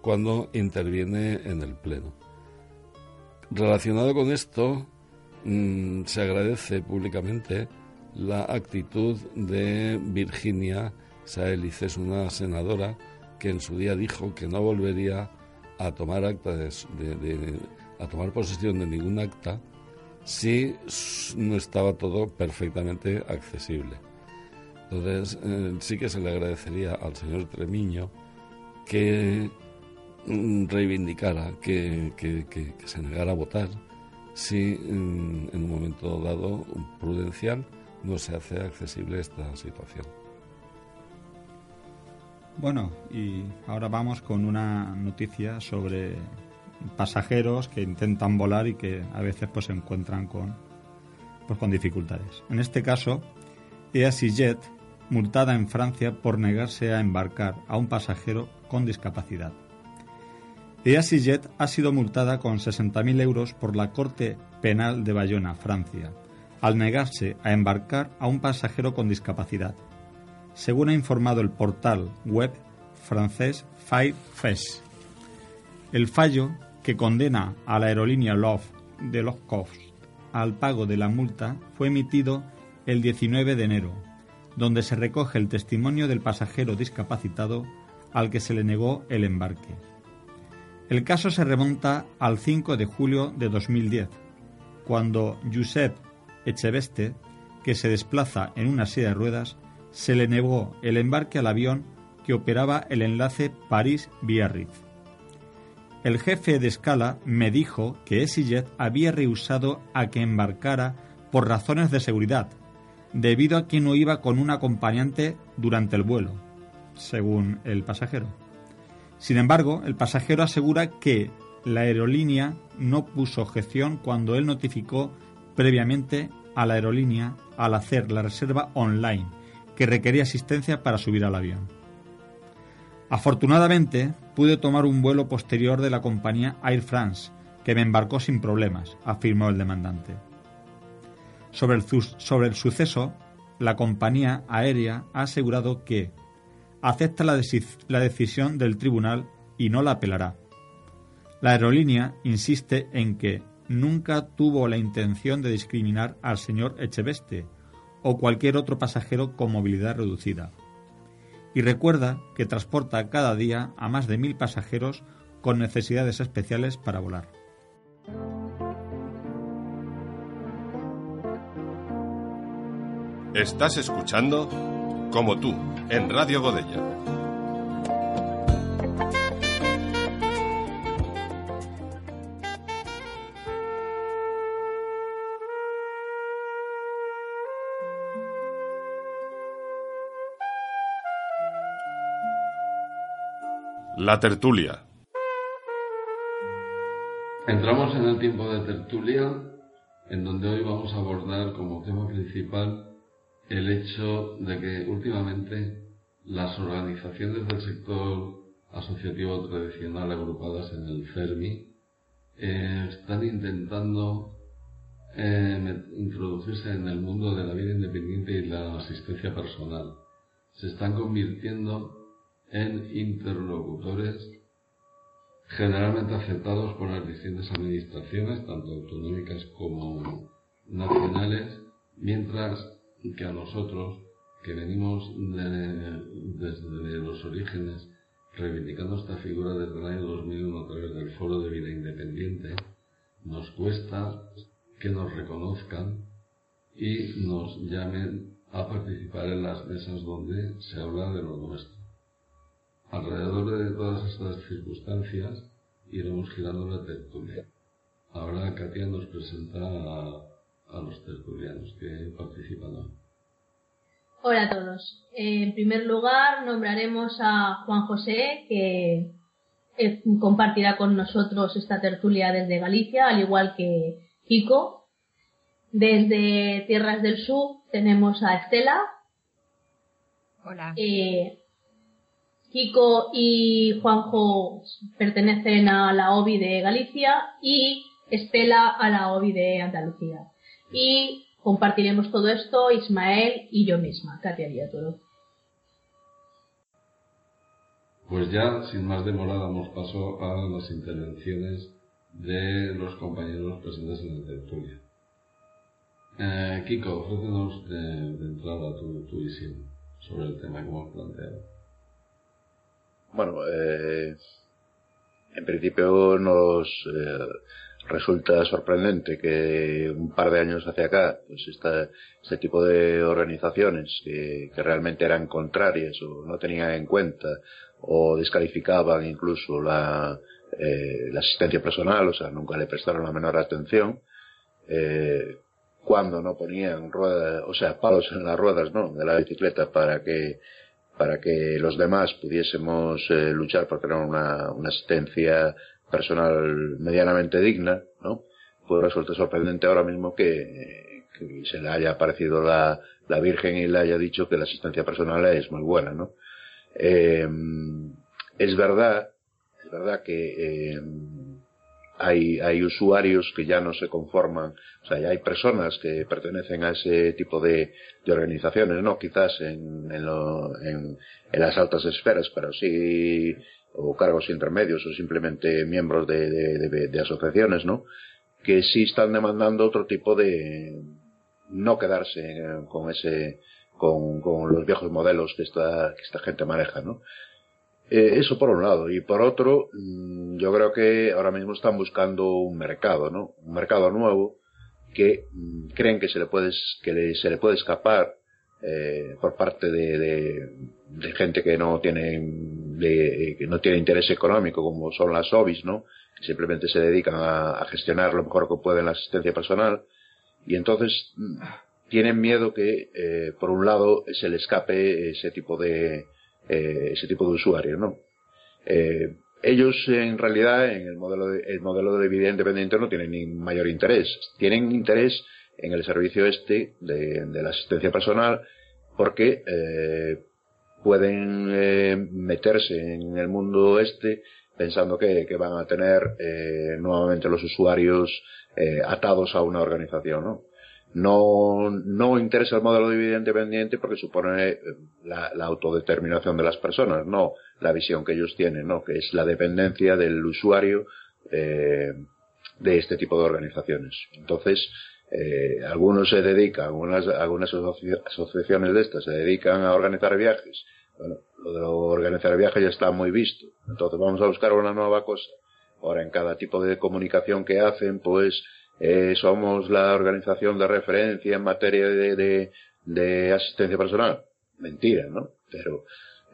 cuando interviene en el Pleno. Relacionado con esto, mm, se agradece públicamente la actitud de Virginia Saelices, una senadora que en su día dijo que no volvería a tomar acta a tomar posesión de ningún acta si no estaba todo perfectamente accesible. Entonces, eh, sí que se le agradecería al señor Tremiño que reivindicara que, se negara a votar si en, un momento dado prudencial no se hace accesible esta situación. Bueno, y ahora vamos con una noticia sobre pasajeros que intentan volar y que a veces pues se encuentran con pues con dificultades. En este caso, EasyJet multada en Francia por negarse a embarcar a un pasajero con discapacidad. EasyJet ha sido multada con 60.000 euros por la Corte Penal de Bayona, Francia, al negarse a embarcar a un pasajero con discapacidad, según ha informado el portal web francés Five Fes. El fallo que condena a la aerolínea Love de los Cost al pago de la multa fue emitido el 19 de enero, donde se recoge el testimonio del pasajero discapacitado al que se le negó el embarque. El caso se remonta al 5 de julio de 2010, cuando Josep Echeveste, que se desplaza en una silla de ruedas, se le negó el embarque al avión que operaba el enlace París-Biarritz. El jefe de escala me dijo que EasyJet había rehusado a que embarcara por razones de seguridad, debido a que no iba con un acompañante durante el vuelo, según el pasajero. Sin embargo, el pasajero asegura que la aerolínea no puso objeción cuando él notificó previamente a la aerolínea al hacer la reserva online, que requería asistencia para subir al avión. Afortunadamente, pude tomar un vuelo posterior de la compañía Air France, que me embarcó sin problemas, afirmó el demandante. Sobre el, sobre el suceso, la compañía aérea ha asegurado que acepta la, decisión del tribunal y no la apelará. La aerolínea insiste en que nunca tuvo la intención de discriminar al señor Echeveste o cualquier otro pasajero con movilidad reducida. Y recuerda que transporta cada día a más de mil pasajeros con necesidades especiales para volar. Estás escuchando Como tú, en Radio Godella. La tertulia. Entramos en el tiempo de tertulia, en donde hoy vamos a abordar como tema principal el hecho de que últimamente las organizaciones del sector asociativo tradicional agrupadas en el CERMI eh, están intentando eh, introducirse en el mundo de la vida independiente y la asistencia personal. Se están convirtiendo en interlocutores generalmente aceptados por las distintas administraciones, tanto autonómicas como nacionales, mientras que a nosotros, que venimos desde los orígenes reivindicando esta figura desde el año 2001 a través del Foro de Vida Independiente, nos cuesta que nos reconozcan y nos llamen a participar en las mesas donde se habla de lo nuestro. Alrededor de todas estas circunstancias iremos girando la tertulia. Ahora Katia nos presenta a a los tertulianos que participan hoy. Hola a todos. En primer lugar, nombraremos a Juan José, que eh, compartirá con nosotros esta tertulia desde Galicia, al igual que Kiko. Desde Tierras del Sur tenemos a Estela. Hola. Eh, Kiko y Juanjo pertenecen a la OBI de Galicia y Estela a la OBI de Andalucía y compartiremos todo esto Ismael y yo misma, Katia todo. Pues ya, sin más demora, damos paso a las intervenciones de los compañeros presentes en la tertulia. Eh, Kiko, ofrécenos de, entrada tu, visión sobre el tema que hemos planteado. Bueno, eh, en principio nos eh, resulta sorprendente que un par de años hacia acá, pues esta, este tipo de organizaciones que, realmente eran contrarias o no tenían en cuenta o descalificaban incluso la, eh, la asistencia personal, o sea, nunca le prestaron la menor atención, eh, cuando no ponían ruedas, o sea, palos en las ruedas, ¿no? De la bicicleta para que para que los demás pudiésemos eh, luchar por tener una, una, asistencia personal medianamente digna, ¿no? Pues resulta sorprendente ahora mismo que, se le haya aparecido la, la, Virgen y le haya dicho que la asistencia personal es muy buena, ¿no? Eh, es verdad, es verdad que eh, hay, hay usuarios que ya no se conforman, o sea, ya hay personas que pertenecen a ese tipo de, de organizaciones, no quizás en, en, lo, en, en, las altas esferas, pero sí, o cargos intermedios, o simplemente miembros de, de, de asociaciones, ¿no? Que sí están demandando otro tipo de, no quedarse con ese, con, con los viejos modelos que esta, que esta gente maneja, ¿no? Eh, eso por un lado. Y por otro, mm, yo creo que ahora mismo están buscando un mercado, ¿no? Un mercado nuevo que mm, creen que se le puede, que se le puede escapar eh, por parte de, de, de, gente que no tiene, de, que no tiene interés económico, como son las OBIs, ¿no? Que simplemente se dedican a, gestionar lo mejor que pueden la asistencia personal. Y entonces mm, tienen miedo que, eh, por un lado, se le escape ese tipo de, eh, ese tipo de usuarios, ¿no? Eh, ellos en realidad en el modelo de, el modelo de vida independiente no tienen ni mayor interés. Tienen interés en el servicio este de, de la asistencia personal porque eh, pueden eh, meterse en el mundo este pensando que, que van a tener eh, nuevamente los usuarios eh, atados a una organización, ¿no? no, no interesa el modelo de independiente porque supone eh, la, la, autodeterminación de las personas, no la visión que ellos tienen, no, que es la dependencia del usuario eh, de este tipo de organizaciones. Entonces, eh, algunos se dedican, algunas, algunas asociaciones de estas se dedican a organizar viajes. Bueno, lo de organizar viajes ya está muy visto. Entonces vamos a buscar una nueva cosa. Ahora, en cada tipo de comunicación que hacen, pues eh, somos la organización de referencia en materia de, de, de asistencia personal. Mentira, ¿no? Pero,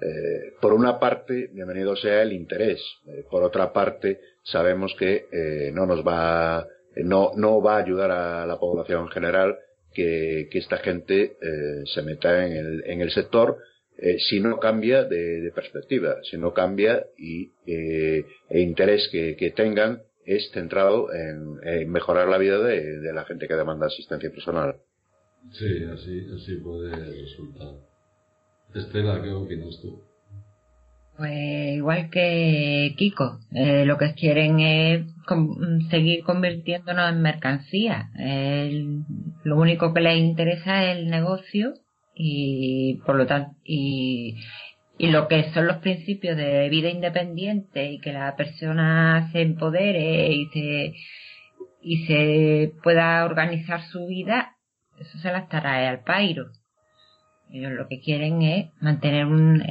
eh, por una parte, bienvenido sea el interés. Eh, por otra parte, sabemos que eh, no nos va, no, no va a ayudar a la población en general que, que esta gente eh, se meta en el, en el sector eh, si no cambia de, de, perspectiva, si no cambia y eh, e interés que, que tengan es centrado en, en mejorar la vida de, de, la gente que demanda asistencia personal. Sí, así, así puede resultar. Estela, ¿qué opinas tú? Pues igual que Kiko, eh, lo que quieren es con, seguir convirtiéndonos en mercancía. Lo único que les interesa es el negocio y por lo tanto y, y lo que son los principios de vida independiente y que la persona se empodere y se y se pueda organizar su vida, eso se las trae al pairo. Ellos lo que quieren es mantener un,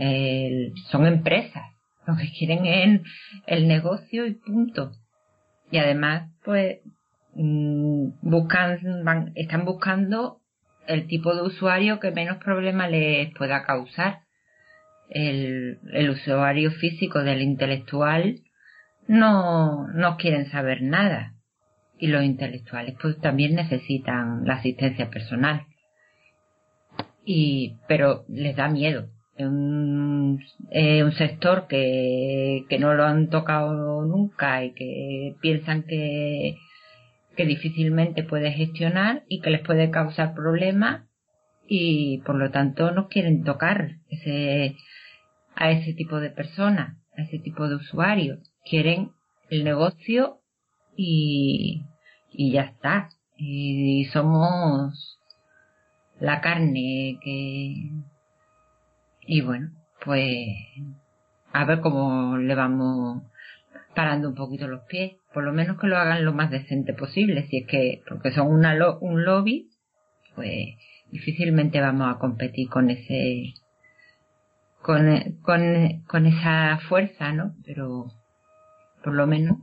son empresas, lo que quieren es el negocio y punto. Y además, pues, mm, buscan, van, están buscando el tipo de usuario que menos problemas les pueda causar el, el usuario físico del intelectual no, no quieren saber nada. Y los intelectuales pues también necesitan la asistencia personal. Y, pero les da miedo. Un, es un sector que, que no lo han tocado nunca y que piensan que, que difícilmente puede gestionar y que les puede causar problemas y por lo tanto no quieren tocar a ese tipo de personas, a ese tipo de usuarios. Quieren el negocio y, y ya está. Y, somos la carne que... Y bueno, pues a ver cómo le vamos parando un poquito los pies. Por lo menos que lo hagan lo más decente posible. Si es que, porque son una lo, un lobby, pues difícilmente vamos a competir con ese con, con, con esa fuerza, ¿no? Pero por lo menos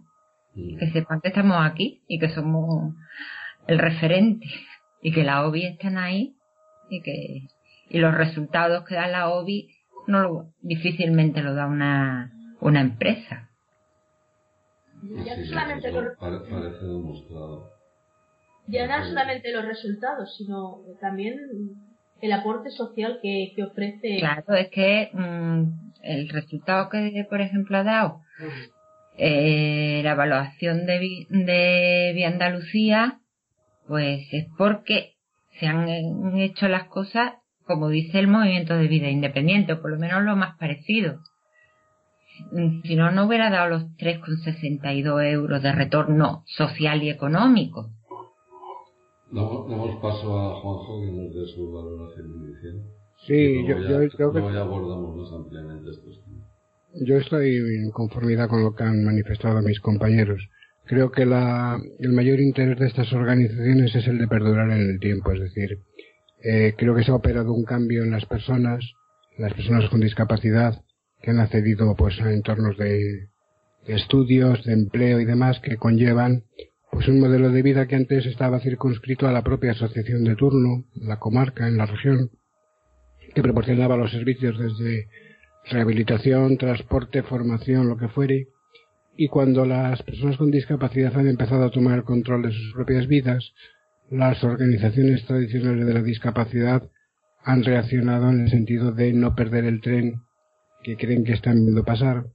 mm. que sepan que estamos aquí y que somos el referente y que la OBI están ahí y que y los resultados que da la OBI no lo, difícilmente lo da una, una empresa. Ya no solamente los resultados, sino también el aporte social que, ofrece. Claro, es que mm, el resultado que, por ejemplo, ha dado eh, la evaluación de, de Vía Andalucía, pues es porque se han hecho las cosas como dice el movimiento de vida independiente, o por lo menos lo más parecido. Si no, no hubiera dado los 3,62 euros de retorno social y económico. Damos paso a Juanjo que nos dé su valoración inicial. Sí, yo, yo, creo que... abordamos más ampliamente estos temas. Yo estoy en conformidad con lo que han manifestado mis compañeros. Creo que la, el mayor interés de estas organizaciones es el de perdurar en el tiempo, es decir, eh, creo que se ha operado un cambio en las personas, las personas con discapacidad, que han accedido pues a entornos de, estudios, de empleo y demás que conllevan pues un modelo de vida que antes estaba circunscrito a la propia asociación de turno, la comarca, en la región, que proporcionaba los servicios desde rehabilitación, transporte, formación, lo que fuere, y cuando las personas con discapacidad han empezado a tomar el control de sus propias vidas, las organizaciones tradicionales de la discapacidad han reaccionado en el sentido de no perder el tren que creen que están viendo pasar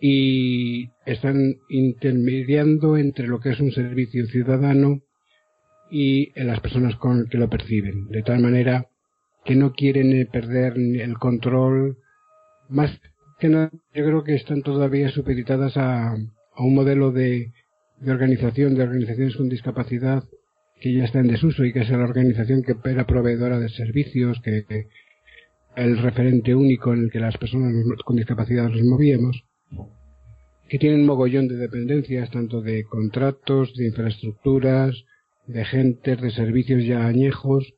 y están intermediando entre lo que es un servicio ciudadano y las personas con que lo perciben, de tal manera que no quieren eh, perder el control, más que nada, yo creo que están todavía supeditadas a, un modelo de, de organización, de organizaciones con discapacidad que ya está en desuso y que es la organización que era proveedora de servicios, que, el referente único en el que las personas con discapacidad nos movíamos, que tienen mogollón de dependencias, tanto de contratos, de infraestructuras, de gentes, de servicios ya añejos,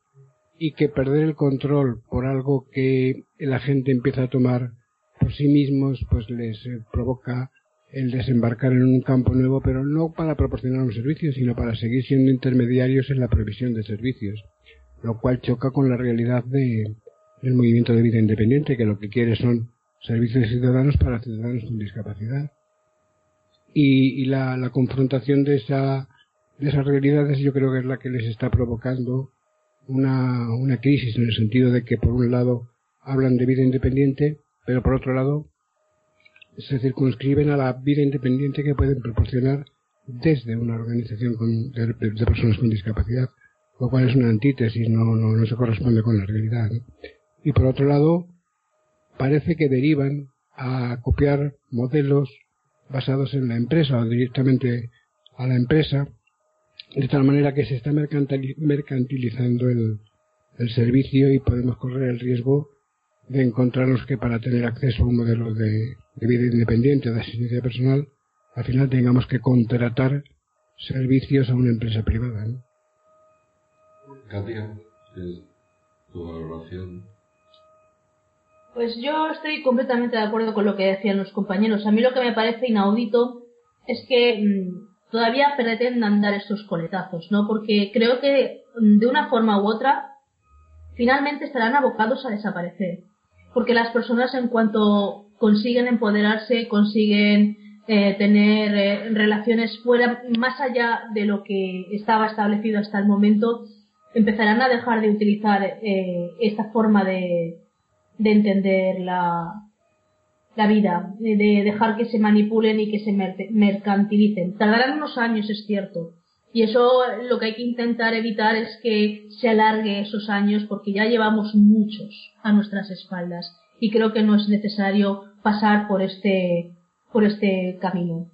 y que perder el control por algo que la gente empieza a tomar por sí mismos, pues les provoca el desembarcar en un campo nuevo, pero no para proporcionar un servicio, sino para seguir siendo intermediarios en la provisión de servicios, lo cual choca con la realidad de, del movimiento de vida independiente, que lo que quiere son servicios ciudadanos para ciudadanos con discapacidad. Y, la, la, confrontación de, esa, de esas realidades yo creo que es la que les está provocando una, una crisis en el sentido de que por un lado hablan de vida independiente, pero por otro lado se circunscriben a la vida independiente que pueden proporcionar desde una organización de, personas con discapacidad, lo cual es una antítesis, no, no, no se corresponde con la realidad. Y por otro lado, parece que derivan a copiar modelos basados en la empresa o directamente a la empresa, de tal manera que se está mercantilizando el, el servicio y podemos correr el riesgo de encontrarnos que para tener acceso a un modelo de, vida independiente de asistencia personal, al final tengamos que contratar servicios a una empresa privada. ¿no? Katia, tu valoración pues yo estoy completamente de acuerdo con lo que decían los compañeros. A mí lo que me parece inaudito es que mm, todavía pretendan dar estos coletazos, ¿no? Porque creo que mm, de una forma u otra finalmente estarán abocados a desaparecer. Porque las personas en cuanto consiguen empoderarse, consiguen eh, tener eh, relaciones fuera, más allá de lo que estaba establecido hasta el momento, empezarán a dejar de utilizar eh, esta forma de, de entender la, la vida, de dejar que se manipulen y que se mercantilicen. Tardarán unos años, es cierto. Y eso lo que hay que intentar evitar es que se alargue esos años porque ya llevamos muchos a nuestras espaldas y creo que no es necesario pasar por este, por este camino.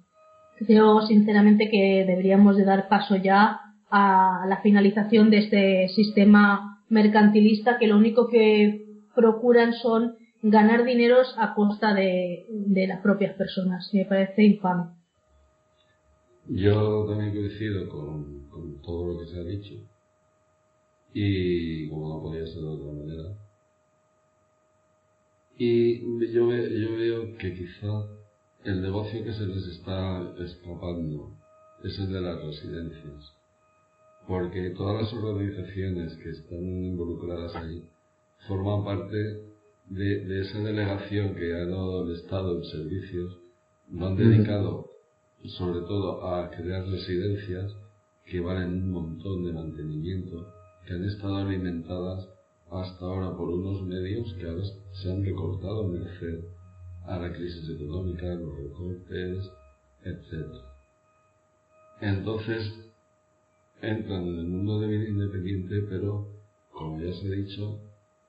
Creo sinceramente que deberíamos de dar paso ya a la finalización de este sistema mercantilista que lo único que procuran son ganar dineros a costa de, las propias personas. Me parece infame. Yo también coincido con, con todo lo que se ha dicho. Y como no podía ser de otra manera. Y yo, yo veo que quizá el negocio que se les está escapando es el de las residencias. Porque todas las organizaciones que están involucradas ahí forman parte de, esa delegación que ha dado el Estado en servicios, lo han dedicado sobre todo a crear residencias que valen un montón de mantenimiento, que han estado alimentadas hasta ahora por unos medios que ahora se han recortado merced a la crisis económica, los recortes, etc. Entonces, entran en el mundo de vida independiente, pero, como ya se ha dicho,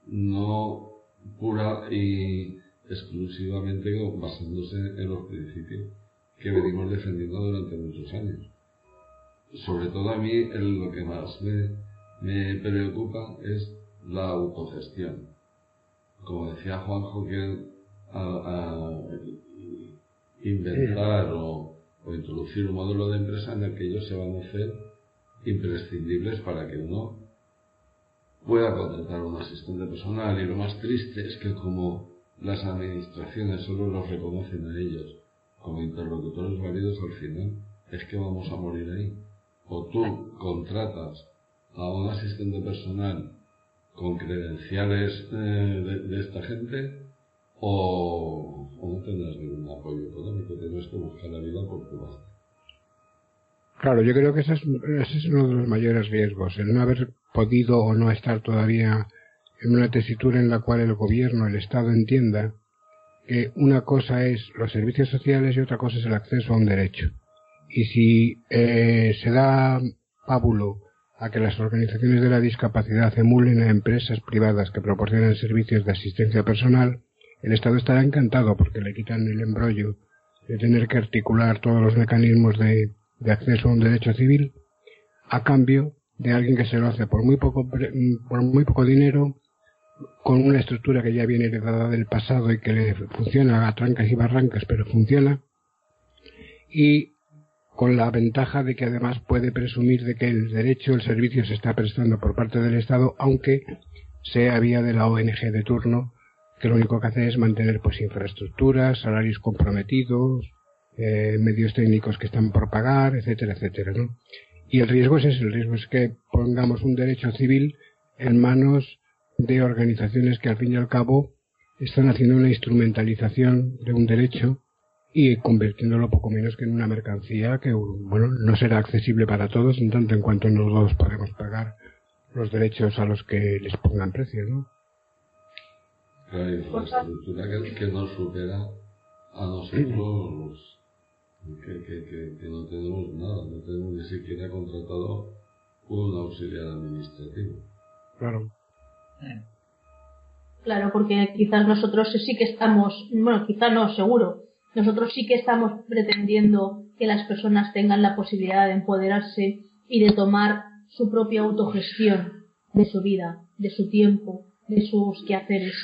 no pura y exclusivamente basándose en los principios que venimos defendiendo durante muchos años. Sobre todo a mí lo que más me, me preocupa es la autogestión. Como decía Juanjo, que a, inventar o, o, introducir un modelo de empresa en el que ellos se van a hacer imprescindibles para que uno pueda contratar un asistente personal. Y lo más triste es que como las administraciones solo los reconocen a ellos como interlocutores válidos al final, es que vamos a morir ahí. O tú contratas a un asistente personal con credenciales eh, de, esta gente o, no tendrás ningún apoyo económico, tienes que buscar la vida por tu lado. Claro, yo creo que ese es, ese es uno de los mayores riesgos, el no haber podido o no estar todavía en una tesitura en la cual el gobierno, el Estado entienda que una cosa es los servicios sociales y otra cosa es el acceso a un derecho. Y si eh, se da pábulo a que las organizaciones de la discapacidad emulen a empresas privadas que proporcionan servicios de asistencia personal, el Estado estará encantado porque le quitan el embrollo de tener que articular todos los mecanismos de, de acceso a un derecho civil a cambio de alguien que se lo hace por muy poco, por muy poco dinero con una estructura que ya viene heredada del pasado y que le funciona a trancas y barrancas, pero funciona, y con la ventaja de que además puede presumir de que el derecho, el servicio se está prestando por parte del Estado, aunque sea vía de la ONG de turno, que lo único que hace es mantener pues infraestructuras, salarios comprometidos, eh, medios técnicos que están por pagar, etcétera, etcétera, ¿no? Y el riesgo es ese, el riesgo es que pongamos un derecho civil en manos de organizaciones que al fin y al cabo están haciendo una instrumentalización de un derecho y convirtiéndolo poco menos que en una mercancía que bueno no será accesible para todos en tanto en cuanto no todos podemos pagar los derechos a los que les pongan precio, ¿no? Claro, infraestructura que, que nos supera a nosotros que, que, que, no tenemos nada, no tenemos ni siquiera contratado un auxiliar administrativo. Claro. Claro, porque quizás nosotros sí que estamos, bueno, quizás no, seguro, nosotros sí que estamos pretendiendo que las personas tengan la posibilidad de empoderarse y de tomar su propia autogestión de su vida, de su tiempo, de sus quehaceres.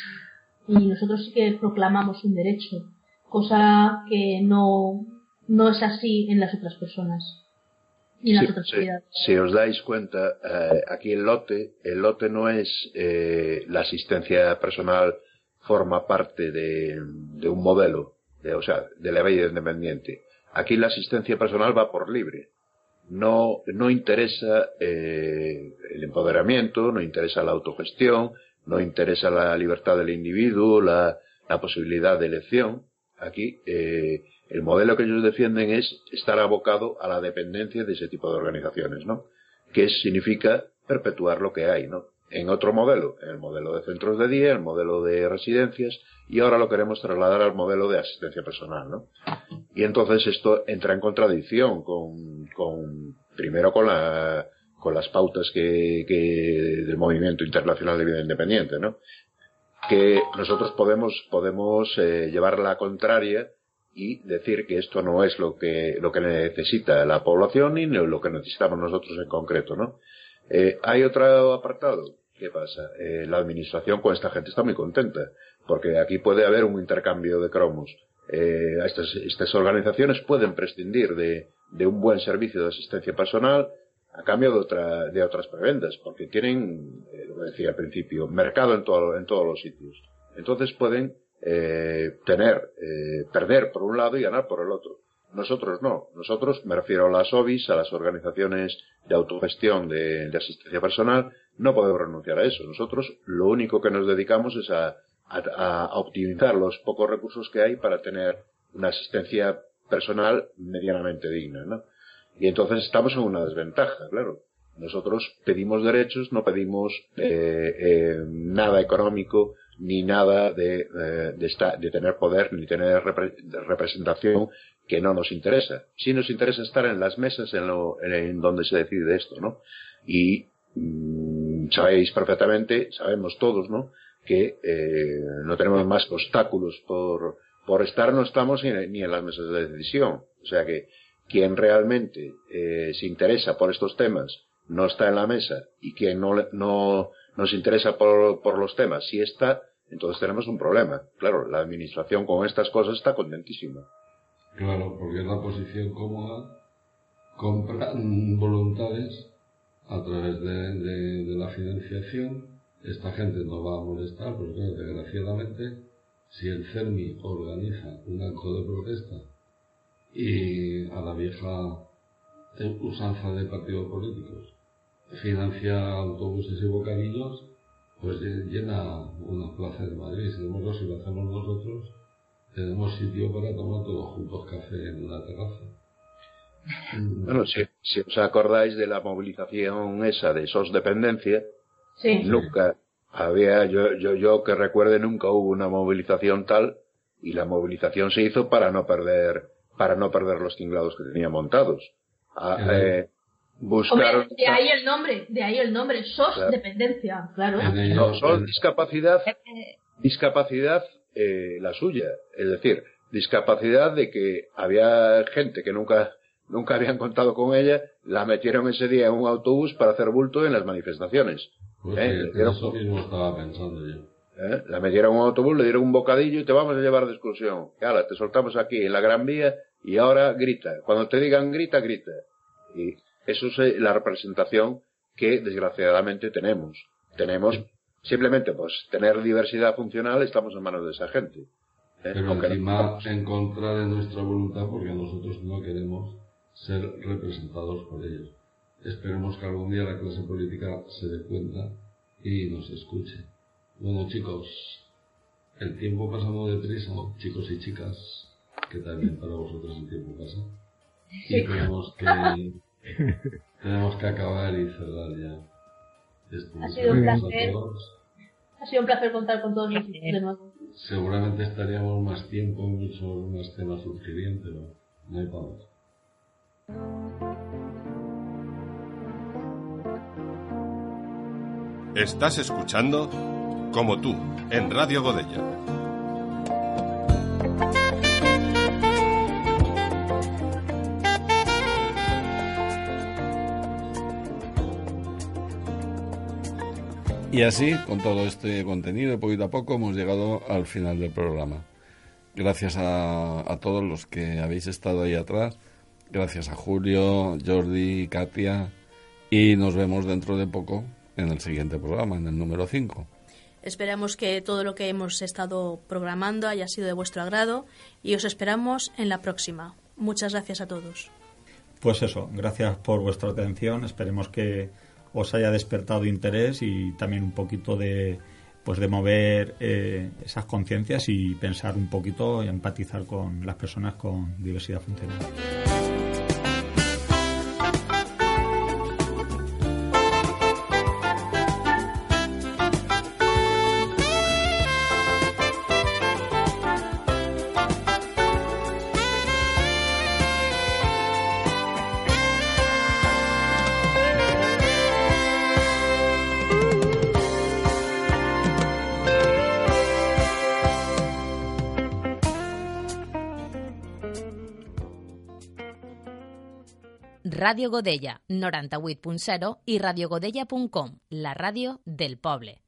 Y nosotros sí que proclamamos un derecho, cosa que no, no es así en las otras personas si, os dais cuenta, eh, aquí el lote, el lote no es eh, la asistencia personal forma parte de, un modelo, o sea, de la vida independiente. Aquí la asistencia personal va por libre. No, no interesa eh, el empoderamiento, no interesa la autogestión, no interesa la libertad del individuo, la, la posibilidad de elección. Aquí el modelo que ellos defienden es estar abocado a la dependencia de ese tipo de organizaciones, ¿no? Que significa perpetuar lo que hay, ¿no? En otro modelo, el modelo de centros de día, el modelo de residencias, y ahora lo queremos trasladar al modelo de asistencia personal, ¿no? Y entonces esto entra en contradicción con, con primero con la, con las pautas que, que del movimiento internacional de vida independiente, ¿no? Que nosotros podemos, podemos eh, llevar la contraria y decir que esto no es lo que, lo que necesita la población ni lo que necesitamos nosotros en concreto, ¿no? Eh, hay otro apartado. ¿Qué pasa? Eh, la administración con esta gente está muy contenta, porque aquí puede haber un intercambio de cromos. Eh, estas, estas organizaciones pueden prescindir de, de un buen servicio de asistencia personal a cambio de, otra, de otras prebendas, porque tienen, eh, lo decía al principio, mercado en, todo, en todos los sitios. Entonces pueden eh, tener, eh, perder por un lado y ganar por el otro. Nosotros no. Nosotros, me refiero a las OBIs, a las organizaciones de autogestión de, asistencia personal, no podemos renunciar a eso. Nosotros lo único que nos dedicamos es a, optimizar los pocos recursos que hay para tener una asistencia personal medianamente digna. ¿no? Y entonces estamos en una desventaja, claro. Nosotros pedimos derechos, no pedimos eh, eh, nada económico, ni nada de, eh, de, tener poder, ni tener representación que no nos interesa. Sí nos interesa estar en las mesas en, lo, en donde se decide esto, ¿no? Y mm, sabéis perfectamente, sabemos todos, ¿no? Que eh, no tenemos más obstáculos por, por estar, no estamos ni en, las mesas de decisión. O sea que quien realmente eh, se interesa por estos temas no está en la mesa y quien no, no nos interesa por, por los temas sí está, entonces tenemos un problema. Claro, la administración con estas cosas está contentísima. Claro, porque es la posición cómoda, compra voluntades a través de, la financiación. Esta gente no va a molestar, porque desgraciadamente, si el CERMI organiza un acto de protesta y a la vieja usanza de partidos políticos financia autobuses y bocadillos, pues llena una plaza de Madrid. Sin embargo, si lo hacemos nosotros, tenemos sitio para tomar todos juntos café en la terraza. Bueno, si, os acordáis de la movilización esa de SOS Dependencia, nunca había, yo, yo, yo que recuerde, nunca hubo una movilización tal y la movilización se hizo para no perder, para no perder los tinglados que tenía montados. Ah, eh, buscaron... de ahí el nombre, de ahí el nombre, SOS Dependencia, claro. No, SOS Discapacidad, discapacidad eh, la suya. Es decir, discapacidad de que había gente que nunca, nunca habían contado con ella, la metieron ese día en un autobús para hacer bulto en las manifestaciones. Pues ¿Eh? eso mismo estaba pensando yo. ¿Eh? La metieron en un autobús, le dieron un bocadillo y te vamos a llevar de excursión. Ahora, te soltamos aquí en la Gran Vía y ahora grita. Cuando te digan grita, grita. Y eso es la representación que desgraciadamente tenemos. Tenemos Simplemente, pues, tener diversidad funcional estamos en manos de esa gente. ¿eh? Pero encima en contra de nuestra voluntad porque nosotros no queremos ser representados por ellos. Esperemos que algún día la clase política se dé cuenta y nos escuche. Bueno, chicos, el tiempo pasa muy deprisa, chicos y chicas, que también para vosotros el tiempo pasa. Y tenemos que, tenemos que acabar y cerrar ya. ha sido un placer. Ha sido un placer contar con todos nosotros de nuevo. Seguramente estaríamos más tiempo en muchos más temas surgirían, pero no hay para Estás escuchando Como tú, en Radio Godella. Y así, con todo este contenido, poquito a poco hemos llegado al final del programa. Gracias a, todos los que habéis estado ahí atrás. Gracias a Julio, Jordi, Katia. Y nos vemos dentro de poco en el siguiente programa, en el número 5. Esperamos que todo lo que hemos estado programando haya sido de vuestro agrado y os esperamos en la próxima. Muchas gracias a todos. Pues eso, gracias por vuestra atención. Esperemos que os haya despertado interés y también un poquito de pues de mover eh, esas conciencias y pensar un poquito y empatizar con las personas con diversidad funcional. Radio Godella 98.0 i radiogodella.com, la ràdio del poble.